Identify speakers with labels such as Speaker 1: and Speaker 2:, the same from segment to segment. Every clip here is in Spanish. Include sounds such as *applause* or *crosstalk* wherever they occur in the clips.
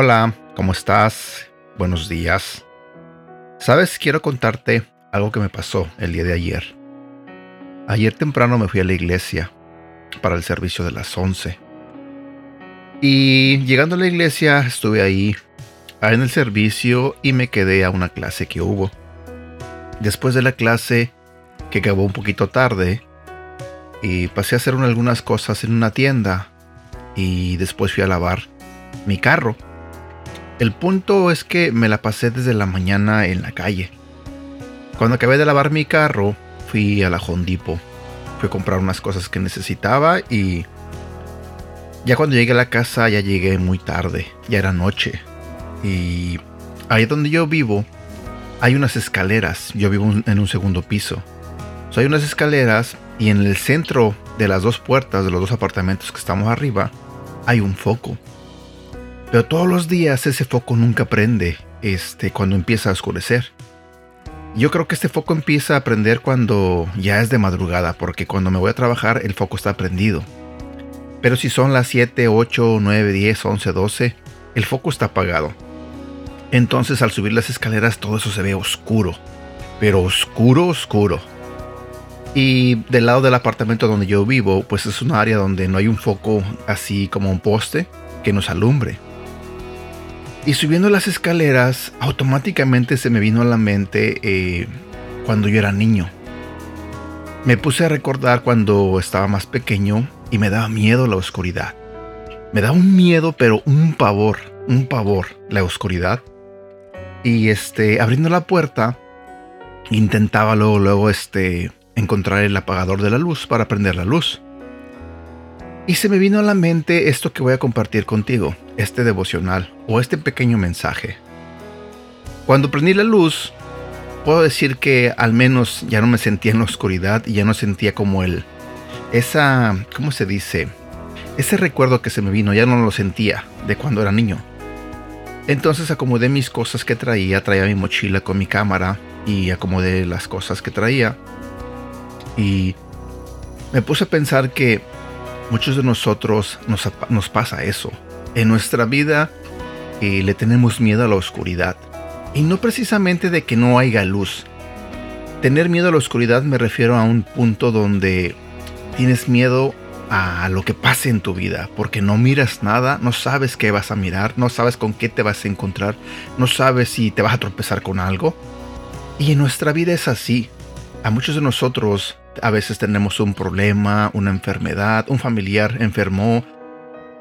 Speaker 1: Hola, ¿cómo estás? Buenos días. Sabes, quiero contarte algo que me pasó el día de ayer. Ayer temprano me fui a la iglesia para el servicio de las 11. Y llegando a la iglesia estuve ahí en el servicio y me quedé a una clase que hubo. Después de la clase, que acabó un poquito tarde, y pasé a hacer algunas cosas en una tienda y después fui a lavar mi carro. El punto es que me la pasé desde la mañana en la calle. Cuando acabé de lavar mi carro, fui a la Hondipo. Fui a comprar unas cosas que necesitaba y ya cuando llegué a la casa ya llegué muy tarde, ya era noche. Y ahí donde yo vivo hay unas escaleras, yo vivo en un segundo piso. hay unas escaleras y en el centro de las dos puertas de los dos apartamentos que estamos arriba hay un foco. Pero todos los días ese foco nunca prende este, cuando empieza a oscurecer. Yo creo que este foco empieza a prender cuando ya es de madrugada, porque cuando me voy a trabajar el foco está prendido. Pero si son las 7, 8, 9, 10, 11, 12, el foco está apagado. Entonces al subir las escaleras todo eso se ve oscuro, pero oscuro, oscuro. Y del lado del apartamento donde yo vivo, pues es un área donde no hay un foco así como un poste que nos alumbre. Y subiendo las escaleras, automáticamente se me vino a la mente eh, cuando yo era niño. Me puse a recordar cuando estaba más pequeño y me daba miedo la oscuridad. Me daba un miedo, pero un pavor, un pavor, la oscuridad. Y este, abriendo la puerta, intentaba luego, luego, este, encontrar el apagador de la luz para prender la luz. Y se me vino a la mente esto que voy a compartir contigo, este devocional o este pequeño mensaje. Cuando prendí la luz, puedo decir que al menos ya no me sentía en la oscuridad y ya no sentía como el esa, ¿cómo se dice? Ese recuerdo que se me vino, ya no lo sentía de cuando era niño. Entonces acomodé mis cosas que traía, traía mi mochila con mi cámara y acomodé las cosas que traía. Y me puse a pensar que Muchos de nosotros nos, pasa eso. En nuestra vida eh, le tenemos miedo a la oscuridad. Y no precisamente de que no haya luz. Tener miedo a la oscuridad me refiero a un punto donde tienes miedo a lo que pase en tu vida, porque no miras nada, no sabes qué vas a mirar, no sabes con qué te vas a encontrar, no sabes si te vas a tropezar con algo. Y en nuestra vida es así. A muchos de nosotros a veces tenemos un problema, una enfermedad, un familiar enfermó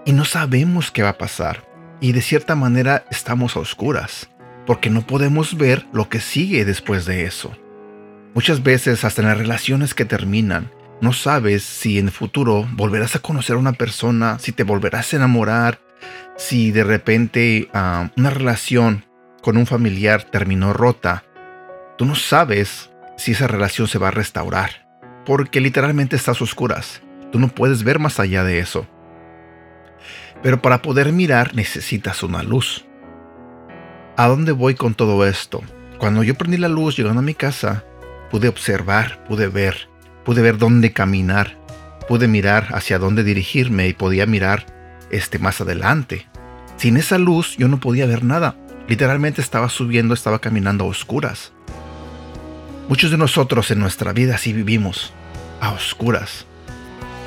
Speaker 1: y no sabemos qué va a pasar. Y de cierta manera estamos a oscuras, porque no podemos ver lo que sigue después de eso. Muchas veces hasta en las relaciones que terminan, no sabes si en el futuro volverás a conocer a una persona, si te volverás a enamorar, si de repente ah, una relación con un familiar terminó rota. Tú no sabes si esa relación se va a restaurar porque literalmente estás oscuras. Tú no puedes ver más allá de eso. Pero para poder mirar necesitas una luz. ¿A dónde voy con todo esto? Cuando yo prendí la luz llegando a mi casa, pude observar, pude ver, pude ver dónde caminar, pude mirar hacia dónde dirigirme y podía mirar este más adelante. Sin esa luz yo no podía ver nada. Literalmente estaba subiendo, estaba caminando a oscuras. Muchos de nosotros en nuestra vida así vivimos, a oscuras,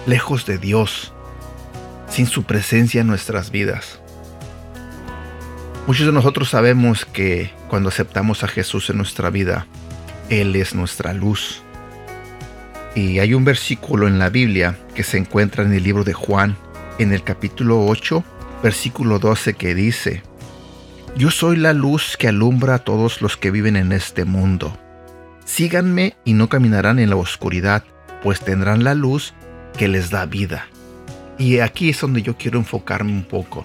Speaker 1: lejos de Dios, sin su presencia en nuestras vidas. Muchos de nosotros sabemos que cuando aceptamos a Jesús en nuestra vida, Él es nuestra luz. Y hay un versículo en la Biblia que se encuentra en el libro de Juan, en el capítulo 8, versículo 12, que dice, Yo soy la luz que alumbra a todos los que viven en este mundo. Síganme y no caminarán en la oscuridad, pues tendrán la luz que les da vida. Y aquí es donde yo quiero enfocarme un poco.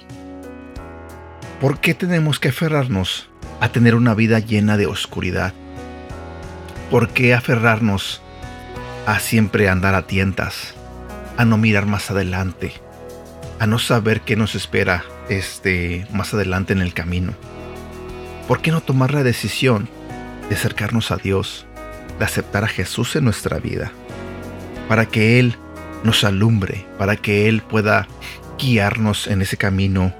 Speaker 1: ¿Por qué tenemos que aferrarnos a tener una vida llena de oscuridad? ¿Por qué aferrarnos a siempre andar a tientas, a no mirar más adelante? a no saber qué nos espera este, más adelante en el camino. ¿Por qué no tomar la decisión de acercarnos a Dios, de aceptar a Jesús en nuestra vida, para que Él nos alumbre, para que Él pueda guiarnos en ese camino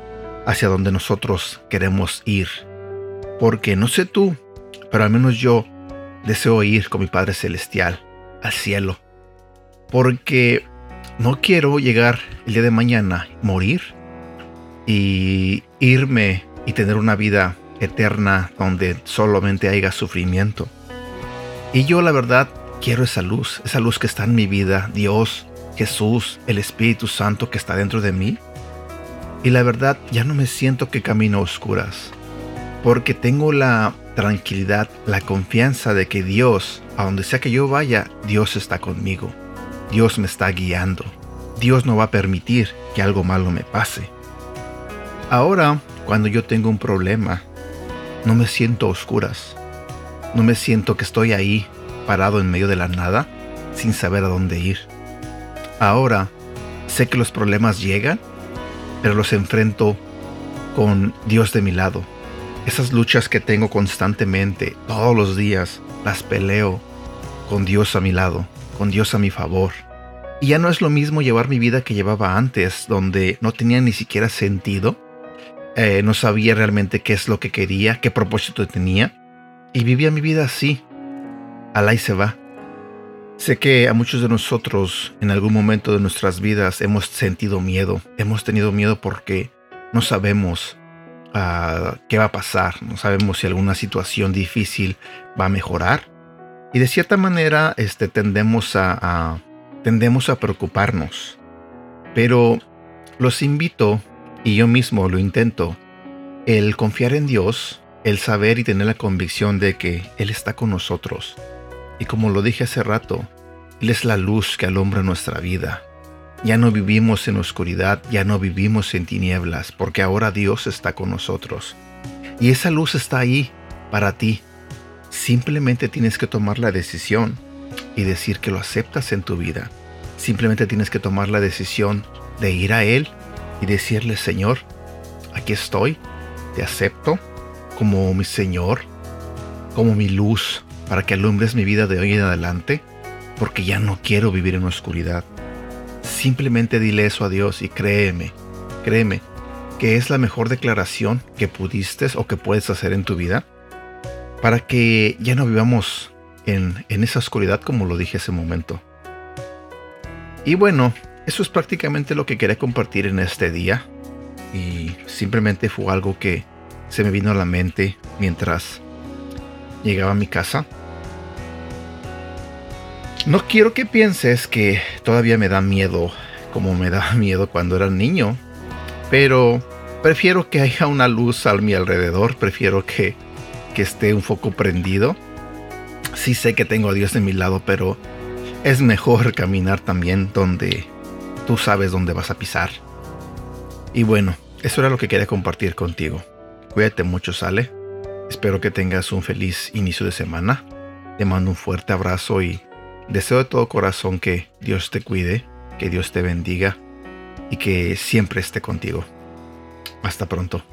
Speaker 1: hacia donde nosotros queremos ir? Porque no sé tú, pero al menos yo deseo ir con mi Padre Celestial al cielo. Porque no quiero llegar el día de mañana, morir y irme y tener una vida eterna donde solamente haya sufrimiento. Y yo la verdad quiero esa luz, esa luz que está en mi vida, Dios, Jesús, el Espíritu Santo que está dentro de mí. Y la verdad ya no me siento que camino a oscuras, porque tengo la tranquilidad, la confianza de que Dios, a donde sea que yo vaya, Dios está conmigo. Dios me está guiando. Dios no va a permitir que algo malo me pase. Ahora, cuando yo tengo un problema, no me siento a oscuras. No me siento que estoy ahí, parado en medio de la nada, sin saber a dónde ir. Ahora, sé que los problemas llegan, pero los enfrento con Dios de mi lado esas luchas que tengo constantemente, todos los días, las peleo con Dios a mi lado, con Dios a mi favor. Y ya no es lo mismo llevar mi vida que llevaba antes, donde no tenía ni siquiera sentido, eh, no sabía realmente qué es lo que quería, qué propósito tenía, y vivía mi vida así, alá y se va. Sé que a muchos de nosotros en algún momento de nuestras vidas hemos sentido miedo, hemos tenido miedo porque no sabemos qué va a pasar, no sabemos si alguna situación difícil va a mejorar. Y de cierta manera este, tendemos, a, tendemos a preocuparnos. Pero los invito, y yo mismo lo intento, el confiar en Dios, el saber y tener la convicción de que Él está con nosotros. Y como lo dije hace rato, Él es la luz que alumbra nuestra vida. Ya no vivimos en oscuridad, ya no vivimos en tinieblas, porque ahora Dios está con nosotros. Y esa luz está ahí para ti. Simplemente tienes que tomar la decisión y decir que lo aceptas en tu vida. Simplemente tienes que tomar la decisión de ir a Él y decirle, Señor, aquí estoy, te acepto como mi Señor, como mi luz, para que alumbres mi vida de hoy en adelante, porque ya no quiero vivir en oscuridad. Simplemente dile eso a Dios y créeme, créeme, que es la mejor declaración que pudiste o que puedes hacer en tu vida para que ya no vivamos en, en esa oscuridad como lo dije hace un momento. Y bueno, eso es prácticamente lo que quería compartir en este día y simplemente fue algo que se me vino a la mente mientras llegaba a mi casa no quiero que pienses que todavía me da miedo como me da *laughs* miedo cuando era niño, pero prefiero que haya una luz a mi alrededor, prefiero que, que esté un foco prendido. Sí sé que tengo a Dios de mi lado, pero es mejor *laughs* caminar también donde tú sabes dónde vas a pisar. Y bueno, eso era lo que quería compartir contigo. Cuídate mucho, Sale. Espero que tengas un feliz inicio de semana. Te mando un fuerte abrazo y Deseo de todo corazón que Dios te cuide, que Dios te bendiga y que siempre esté contigo. Hasta pronto.